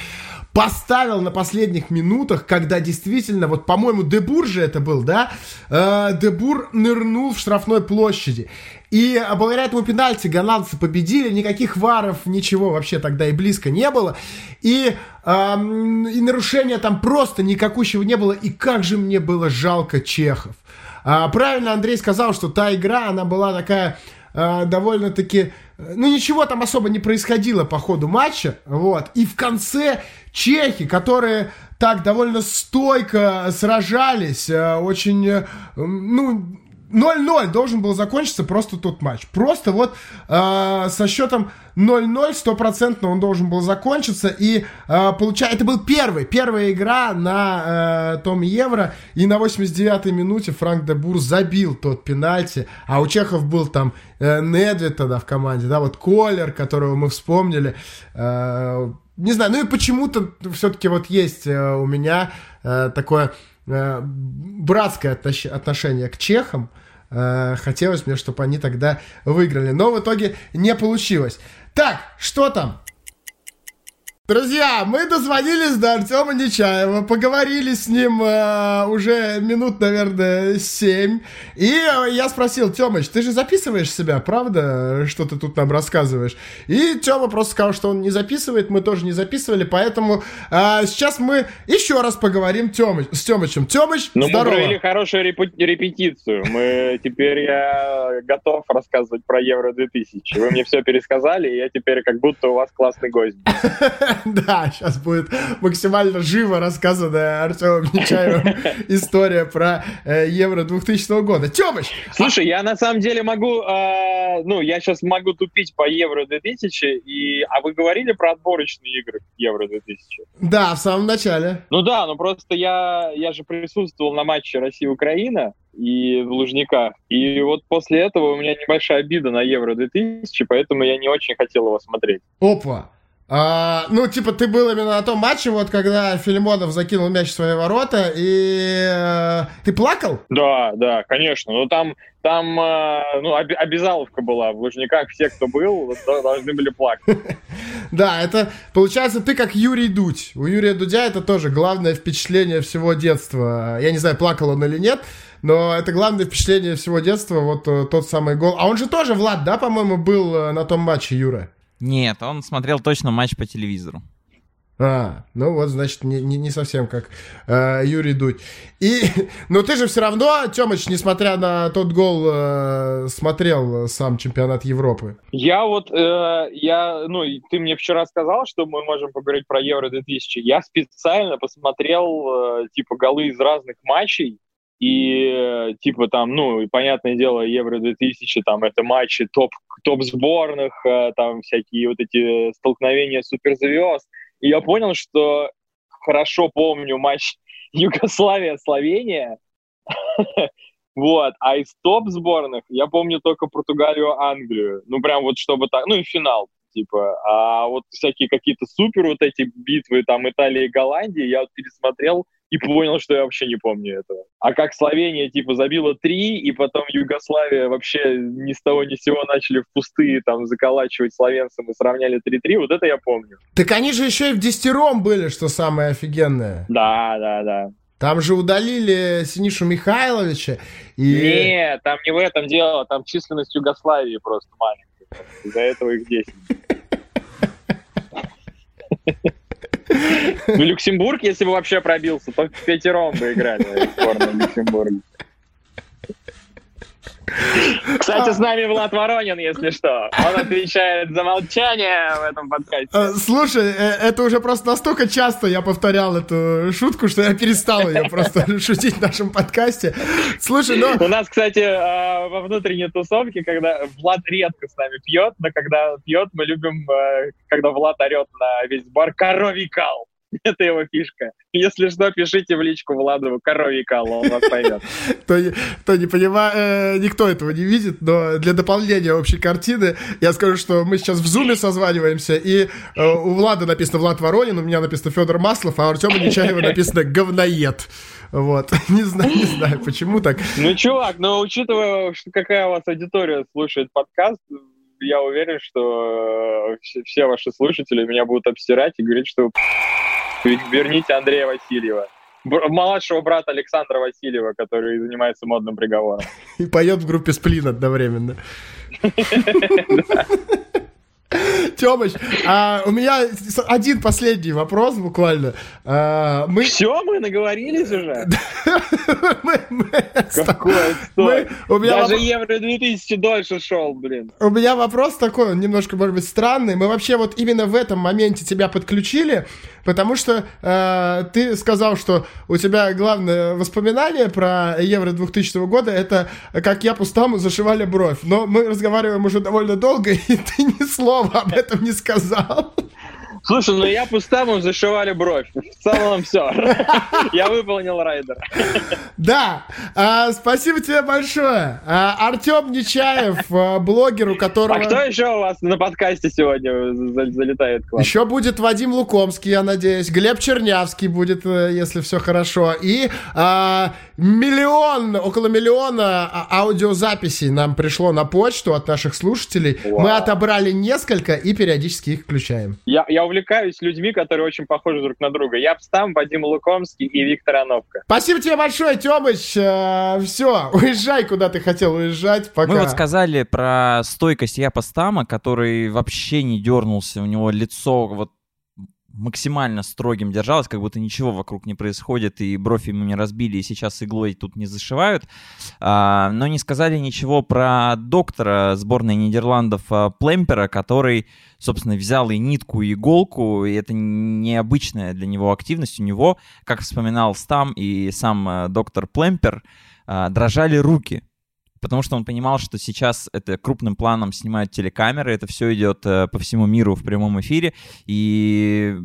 поставил на последних минутах, когда действительно, вот, по-моему, Дебур же это был, да, э, Дебур нырнул в штрафной площади. И благодаря этому пенальти голландцы победили, никаких варов, ничего вообще тогда и близко не было. И, э, и нарушения там просто никакущего не было. И как же мне было жалко чехов. А, правильно Андрей сказал, что та игра, она была такая э, довольно-таки... Ну, ничего там особо не происходило по ходу матча, вот. И в конце чехи, которые так довольно стойко сражались, э, очень, э, ну, 0-0 должен был закончиться просто тот матч. Просто вот э, со счетом 0-0 стопроцентно он должен был закончиться. И э, получается, это был первый, первая игра на э, том Евро. И на 89-й минуте Франк де Бур забил тот пенальти. А у Чехов был там э, Недвед тогда в команде, да, вот Колер, которого мы вспомнили. Э, не знаю, ну и почему-то все-таки вот есть э, у меня э, такое э, братское отношение к чехам. Хотелось мне, чтобы они тогда выиграли. Но в итоге не получилось. Так, что там? Друзья, мы дозвонились до Артема Нечаева, поговорили с ним э, уже минут, наверное, семь. И э, я спросил, Тёмыч, ты же записываешь себя, правда, что ты тут нам рассказываешь? И Тёма просто сказал, что он не записывает, мы тоже не записывали, поэтому э, сейчас мы еще раз поговорим Тёмыч, с Тёмычем. Тёмыч, ну, здорово. мы провели хорошую репетицию. Мы теперь я готов рассказывать про Евро 2000. Вы мне все пересказали, и я теперь как будто у вас классный гость. <laughs> <laughs> Да, сейчас будет максимально живо рассказанная Артемом Нечаевым <laughs> история про э, Евро 2000 года. Тёмыч! Слушай, я на самом деле могу, э, ну, я сейчас могу тупить по Евро 2000, и... а вы говорили про отборочные игры Евро 2000? Да, в самом начале. Ну да, ну просто я, я же присутствовал на матче Россия-Украина, и в Лужниках. И вот после этого у меня небольшая обида на Евро 2000, поэтому я не очень хотел его смотреть. Опа! А, ну, типа, ты был именно на том матче, вот когда Филимонов закинул мяч в свои ворота, и э, ты плакал? Да, да, конечно. Ну, там, там э, ну, об, обязаловка была. В Лужниках все, кто был, должны были плакать. <laughs> Да, это, получается, ты как Юрий Дудь. У Юрия Дудя это тоже главное впечатление всего детства. Я не знаю, плакал он или нет, но это главное впечатление всего детства, вот э, тот самый гол. А он же тоже, Влад, да, по-моему, был э, на том матче, Юра? Нет, он смотрел точно матч по телевизору. А, ну вот, значит, не, не, не совсем как э, Юрий Дудь. И, <laughs> но ты же все равно, Тёмыч, несмотря на тот гол, э, смотрел сам чемпионат Европы. Я вот, э, я, ну, ты мне вчера сказал, что мы можем поговорить про Евро 2000. Я специально посмотрел, э, типа, голы из разных матчей, и, типа, там, ну, понятное дело, Евро 2000, там, это матчи топ, топ сборных, э, там, всякие вот эти столкновения суперзвезд, и я понял, что хорошо помню матч <laughs> Югославия-Словения. <laughs> Вот, а из топ сборных я помню только Португалию, Англию. Ну, прям вот чтобы так, ну и финал, типа. А вот всякие какие-то супер вот эти битвы, там, Италия и Голландия, я вот пересмотрел и понял, что я вообще не помню этого. А как Словения, типа, забила три, и потом Югославия вообще ни с того ни с сего начали в пустые там заколачивать словенцам и сравняли 3-3, вот это я помню. Так они же еще и в десятером были, что самое офигенное. Да, да, да. Там же удалили Синишу Михайловича. И... Нет, там не в этом дело, там численность Югославии просто маленькая. Из-за этого их 10. <laughs> Ну, Люксембург, если бы вообще пробился, то в пятером бы играли в сборной Люксембурга. Кстати, с нами Влад Воронин, если что. Он отвечает за молчание в этом подкасте. Э, слушай, э, это уже просто настолько часто я повторял эту шутку, что я перестал ее просто <laughs> шутить в нашем подкасте. Слушай, ну... У нас, кстати, э, во внутренней тусовке, когда Влад редко с нами пьет, но когда пьет, мы любим, когда Влад орет на весь бар «Коровий кал». <laughs> Это его фишка. Если что, пишите в личку Владову коровий кал, он вас поймет. <laughs> То, не понимаю, э, никто этого не видит, но для дополнения общей картины я скажу, что мы сейчас в зуме созваниваемся, и э, у Влада написано Влад Воронин, у меня написано Федор Маслов, а у Артема <laughs> Нечаева написано говноед. Вот. Не знаю, не знаю, почему так. Ну, чувак, но учитывая, что какая у вас аудитория слушает подкаст, я уверен, что э, все ваши слушатели меня будут обстирать и говорить, что верните Андрея Васильева. Младшего брата Александра Васильева, который занимается модным приговором. И поет в группе Сплин одновременно. <laughs> Тёмыч, а, у меня один последний вопрос буквально. А, мы... Все, мы наговорились уже? <laughs> мы, мы... Какой мы... у меня Даже воп... Евро 2000 дольше шел, блин. У меня вопрос такой, он немножко, может быть, странный. Мы вообще вот именно в этом моменте тебя подключили, потому что э, ты сказал, что у тебя главное воспоминание про Евро 2000 года это как я пустому зашивали бровь. Но мы разговариваем уже довольно долго, <laughs> и ты ни слова об этом не сказал. Слушай, ну я пустому зашивали бровь. В целом все. <laughs> Я выполнил райдер. Да, а, спасибо тебе большое. А, Артем Нечаев, а, блогер, у которого... А кто еще у вас на подкасте сегодня залетает к вам? Еще будет Вадим Лукомский, я надеюсь. Глеб Чернявский будет, э, если все хорошо. И а, миллион, около миллиона аудиозаписей нам пришло на почту от наших слушателей. Вау. Мы отобрали несколько и периодически их включаем. Я, я увлекаюсь людьми, которые очень похожи друг на друга. Я Пстам, Вадим Лукомский и Виктор Ановка. Спасибо тебе большое, Тёмыч. Э, все, уезжай, куда ты хотел уезжать. Пока. Мы вот сказали про стойкость Япа Стама, который вообще не дернулся. У него лицо вот максимально строгим держалась, как будто ничего вокруг не происходит, и бровь ему не разбили, и сейчас иглой тут не зашивают. А, но не сказали ничего про доктора сборной Нидерландов а, Племпера, который, собственно, взял и нитку, и иголку, и это необычная для него активность. У него, как вспоминал Стам и сам а, доктор Племпер, а, дрожали руки потому что он понимал, что сейчас это крупным планом снимают телекамеры, это все идет э, по всему миру в прямом эфире, и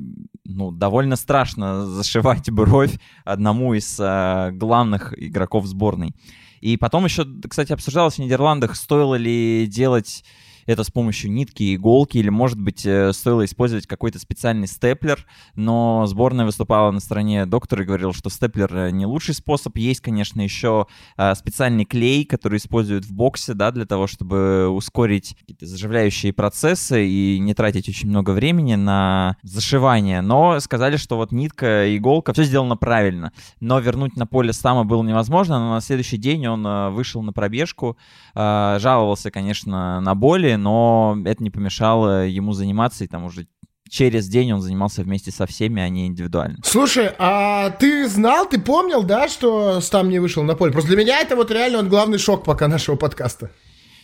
ну, довольно страшно <laughs> зашивать бровь одному из э, главных игроков сборной. И потом еще, кстати, обсуждалось в Нидерландах, стоило ли делать это с помощью нитки иголки, или, может быть, э, стоило использовать какой-то специальный степлер, но сборная выступала на стороне доктора и говорил, что степлер э, не лучший способ. Есть, конечно, еще э, специальный клей, который используют в боксе, да, для того, чтобы ускорить какие-то заживляющие процессы и не тратить очень много времени на зашивание. Но сказали, что вот нитка иголка, все сделано правильно. Но вернуть на поле Стама было невозможно, но на следующий день он вышел на пробежку, жаловался, конечно, на боли, но это не помешало ему заниматься, и там уже через день он занимался вместе со всеми, а не индивидуально. Слушай, а ты знал, ты помнил, да, что Стам не вышел на поле? Просто для меня это вот реально он главный шок пока нашего подкаста.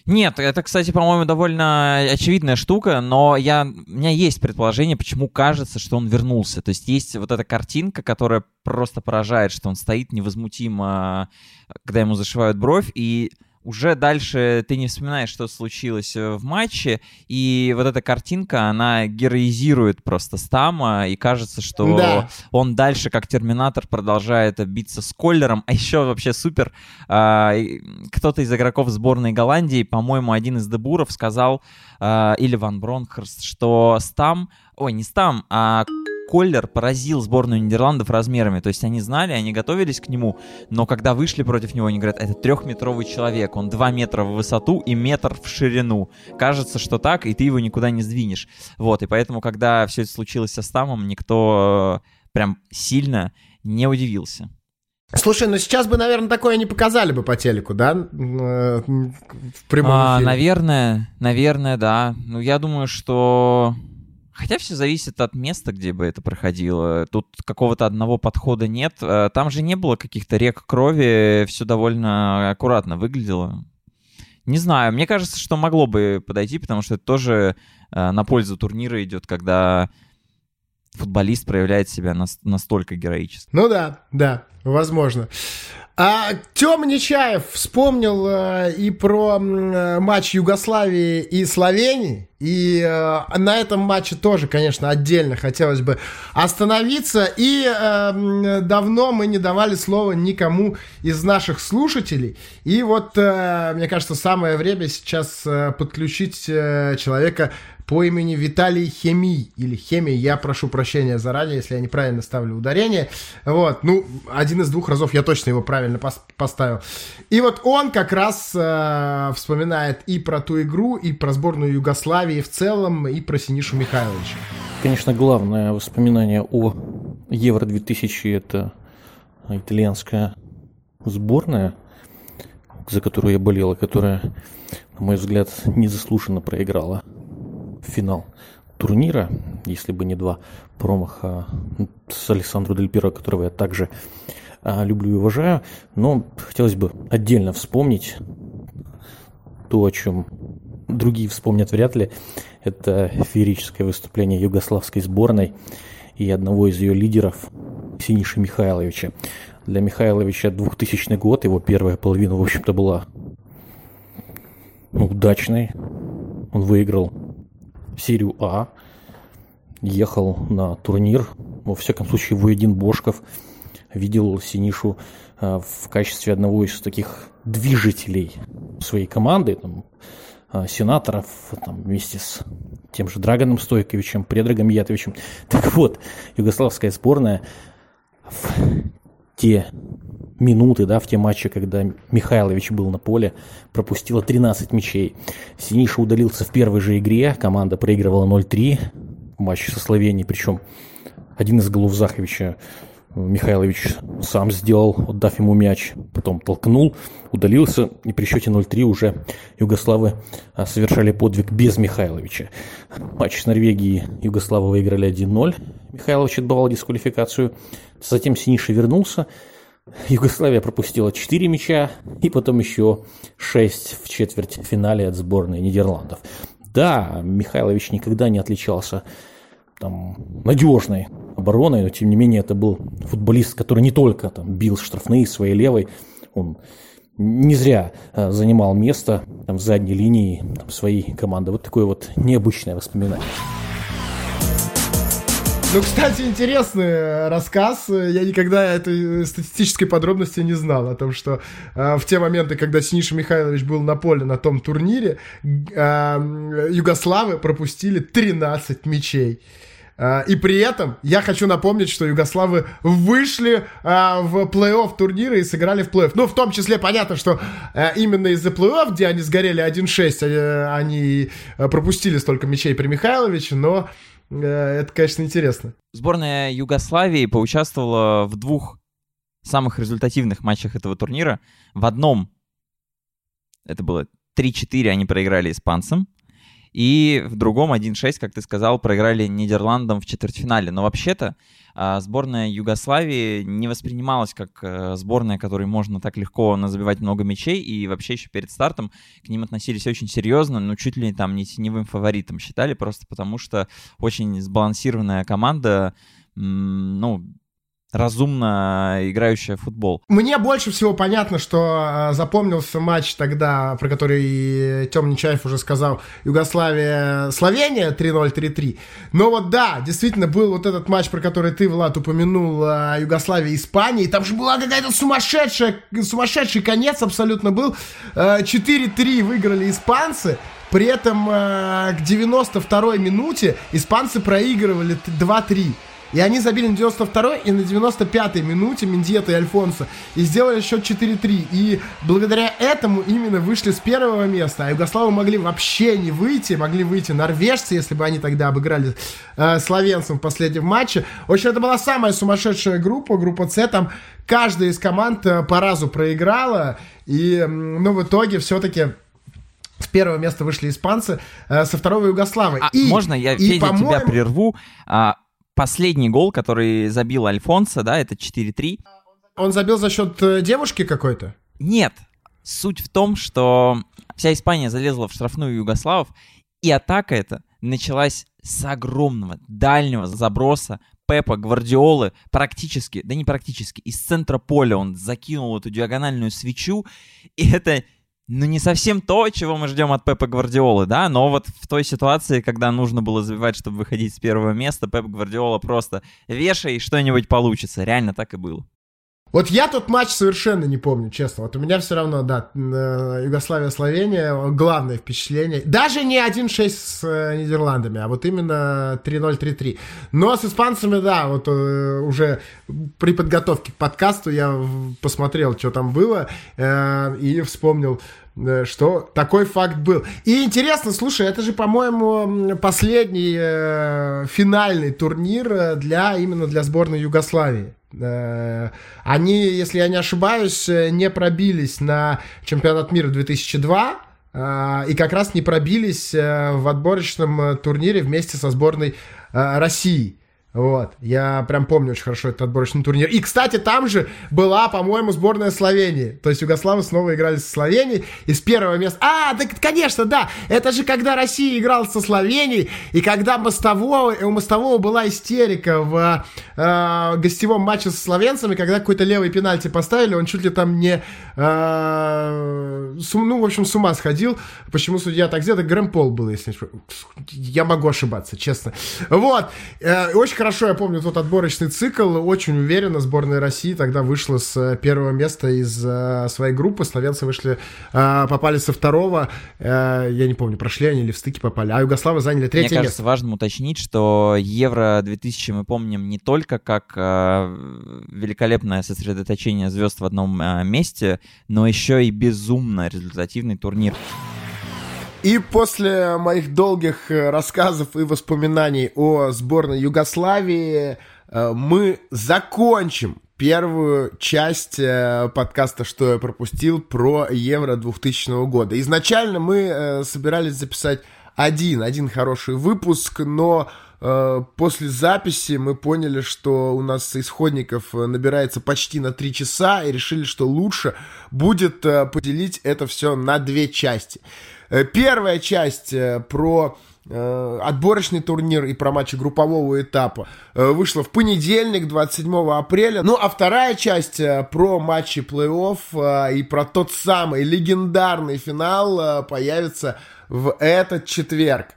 Нет, это, кстати, по-моему, довольно очевидная штука, но я, у меня есть предположение, почему кажется, что он вернулся. То есть есть вот эта картинка, которая просто поражает, что он стоит невозмутимо, когда ему зашивают бровь, и уже дальше ты не вспоминаешь, что случилось э, в матче, и вот эта картинка, она героизирует просто Стама, и кажется, что да. он дальше, как Терминатор, продолжает биться с Коллером, а еще вообще супер, а, кто-то из игроков сборной Голландии, по-моему, один из дебуров сказал, а, или Ван Бронхерст, что Стам, ой, не Стам, а Коллер поразил сборную Нидерландов размерами. То есть они знали, они готовились к нему, но когда вышли против него, они говорят, это трехметровый человек, он два метра в высоту и метр в ширину. Кажется, что так, и ты его никуда не сдвинешь. Вот, и поэтому, когда все это случилось со Стамом, никто э, прям сильно не удивился. Слушай, ну сейчас бы, наверное, такое не показали бы по телеку, да? Э, в прямом а, эфире. Наверное, наверное, да. Ну, я думаю, что Хотя все зависит от места, где бы это проходило. Тут какого-то одного подхода нет. Э, там же не было каких-то рек крови, все довольно аккуратно выглядело. Не знаю, мне кажется, что могло бы подойти, потому что это тоже э, на пользу турнира идет, когда футболист проявляет себя настолько героически. Ну да, да, возможно. А Тёма Нечаев вспомнил э, и про э, матч Югославии и Словении. И э, на этом матче тоже, конечно, отдельно хотелось бы остановиться. И э, давно мы не давали слова никому из наших слушателей. И вот, э, мне кажется, самое время сейчас э, подключить э, человека по имени Виталий Хемий, или Хемий, я прошу прощения заранее, если я неправильно ставлю ударение. Вот, ну, один из двух разов я точно его правильно пос поставил. И вот он как раз э, вспоминает и про ту игру, и про сборную Югославии в целом, и про Синишу Михайловича. Конечно, главное воспоминание о Евро-2000 это итальянская сборная, за которую я болел, которая, на мой взгляд, незаслуженно проиграла финал турнира, если бы не два промаха с Александром Дель Пиро, которого я также а, люблю и уважаю. Но хотелось бы отдельно вспомнить то, о чем другие вспомнят вряд ли. Это феерическое выступление югославской сборной и одного из ее лидеров, Синиши Михайловича. Для Михайловича 2000 год, его первая половина, в общем-то, была удачной. Он выиграл серию А, ехал на турнир, во всяком случае, Воедин Бошков видел Синишу а, в качестве одного из таких движителей своей команды, сенаторов, там, вместе с тем же Драгоном Стойковичем, Предрагом Ятовичем. <laughs> Так вот, югославская сборная в те минуты, да, в те матчи, когда Михайлович был на поле, пропустила 13 мячей. Синиша удалился в первой же игре, команда проигрывала 0-3 в матче со Словенией, причем один из голов Заховича Михайлович сам сделал, отдав ему мяч, потом толкнул, удалился, и при счете 0-3 уже югославы а, совершали подвиг без Михайловича. Матч с Норвегией югославы выиграли 1-0, Михайлович отбывал дисквалификацию, затем Синиша вернулся, Югославия пропустила 4 мяча и потом еще 6 в четвертьфинале от сборной Нидерландов. Да, Михайлович никогда не отличался там, надежной обороной, но тем не менее это был футболист, который не только там, бил штрафные своей левой, он не зря э, занимал место там, в задней линии там, своей команды. Вот такое вот необычное воспоминание. Ну, кстати, интересный рассказ. Я никогда этой статистической подробности не знал о том, что э, в те моменты, когда Синиша Михайлович был на поле на том турнире, э, югославы пропустили 13 мячей. Uh, и при этом я хочу напомнить, что югославы вышли uh, в плей-офф турнира и сыграли в плей-офф. Ну, в том числе понятно, что uh, именно из-за плей-офф, где они сгорели 1-6, они пропустили столько мячей при Михайловиче, но это, конечно, интересно. Сборная Югославии поучаствовала в двух самых результативных матчах этого турнира. В одном это было 3-4, они проиграли испанцам. И в другом 1-6, как ты сказал, проиграли Нидерландам в четвертьфинале. Но вообще-то а, сборная Югославии не воспринималась как э, сборная, которой можно так легко назабивать много мячей, и вообще еще перед стартом к ним относились очень серьезно, ну чуть ли там не теневым фаворитом считали, просто потому что очень сбалансированная команда, ну, разумно играющая в футбол. Мне больше всего понятно, что э, запомнился матч тогда, про который Тём Нечаев уже сказал, Югославия-Словения 3-0, 3-3. Но вот да, действительно был вот этот матч, про который ты, Влад, упомянул, э, Югославия-Испания, там же была какая-то сумасшедшая, сумасшедший конец абсолютно был. Э, 4-3 выиграли испанцы, при этом э, к 92-й минуте испанцы проигрывали 2-3. И они забили на 92-й и на 95-й минуте Мендьета и Альфонсо. И сделали счет 4-3. И благодаря этому именно вышли с первого места. А Югославы могли вообще не выйти. Могли выйти норвежцы, если бы они тогда обыграли э, словенцам в последнем матче. В общем, это была самая сумасшедшая группа. Группа С. Там каждая из команд э, по разу проиграла. И, ну, в итоге все-таки... С первого места вышли испанцы, э, со второго югославы. А и, можно я, и, Федя, тебя прерву? А, последний гол, который забил Альфонсо, да, это 4-3. Он забил за счет э, девушки какой-то? Нет. Суть в том, что вся Испания залезла в штрафную Югославов, и атака эта началась с огромного дальнего заброса Пепа Гвардиолы практически, да не практически, из центра поля он закинул эту диагональную свечу, и это ну, не совсем то, чего мы ждем от Пепа Гвардиолы, да, но вот в той ситуации, когда нужно было забивать, чтобы выходить с первого места, Пеп Гвардиола просто вешай, что-нибудь получится. Реально так и было. Вот я тот матч совершенно не помню, честно. Вот у меня все равно, да, э, Югославия-Словения, главное впечатление. Даже не 1-6 с э, Нидерландами, а вот именно 3-0-3-3. Но с испанцами, да, вот э, уже при подготовке к подкасту я посмотрел, что там было, и вспомнил что такой факт был. И интересно, слушай, это же, по-моему, последний финальный турнир для именно для сборной Югославии. Э, они, если я не ошибаюсь, э, не пробились на чемпионат мира 2002 э, и как раз не пробились в отборочном турнире вместе со сборной России. Вот, я прям помню очень хорошо этот отборочный турнир. И, кстати, там же была, по-моему, сборная Словении. То есть Югославы снова играли со Словенией из первого места. А, да, конечно, да. Это же когда Россия играла со Словенией, и когда Мостового, у Мостового была истерика в э, гостевом матче со словенцами, когда какой-то левый пенальти поставили, он чуть ли там не... Э, сум, ну, в общем, с ума сходил. Почему судья так сделал? Это Грэм Пол был, если... Я могу ошибаться, честно. Вот. Э, очень хорошо я помню тот отборочный цикл. Очень уверенно сборная России тогда вышла с э, первого места из э, своей группы. Словенцы вышли, э, попали со второго. Я не помню, прошли они или в стыке попали. А Югославы заняли третье Мне кажется, место. важно уточнить, что Евро 2000 мы помним не только как великолепное сосредоточение звезд в одном месте, но еще и безумно результативный турнир. И после моих долгих э, рассказов и воспоминаний о сборной Югославии э, мы закончим первую часть э, подкаста «Что я пропустил» про Евро 2000 года. Изначально мы собирались записать один, один хороший выпуск, но после записи мы поняли, что у нас исходников набирается почти на три часа, и решили, что лучше будет поделить это все на две части. Э, первая часть э, про э, отборочный турнир и про матчи группового этапа вышла в понедельник, 27 апреля. Ну, а вторая часть про матчи плей-офф и про тот самый легендарный финал появится в этот четверг.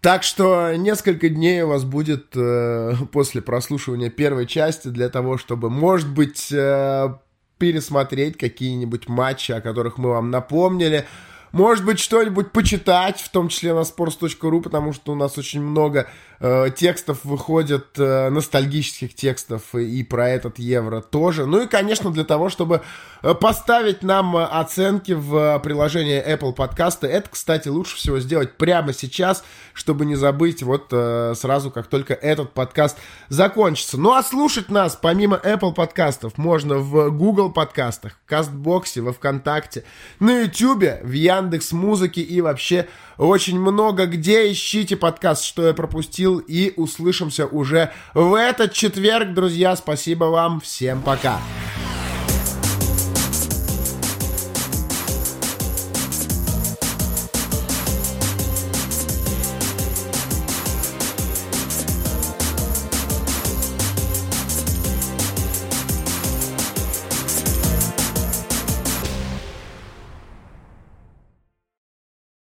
Так что несколько дней у вас будет э, после прослушивания первой части для того, чтобы, может быть, э, пересмотреть какие-нибудь матчи, о которых мы вам напомнили. Может быть, что-нибудь почитать, в том числе на sports.ru, потому что у нас очень много э, текстов выходит, э, ностальгических текстов и про этот евро тоже. Ну и, конечно, для того, чтобы э, поставить нам оценки в приложении Apple Podcast. Это, кстати, лучше всего сделать прямо сейчас, чтобы не забыть вот сразу, как только этот подкаст закончится. Ну а слушать нас, помимо Apple подкастов, можно в Google подкастах, в Кастбоксе, во Вконтакте, на YouTube, в Яндекс Музыки и вообще очень много где. Ищите подкаст «Что я пропустил» и услышимся уже в этот четверг, друзья. Спасибо вам. Всем. Пока.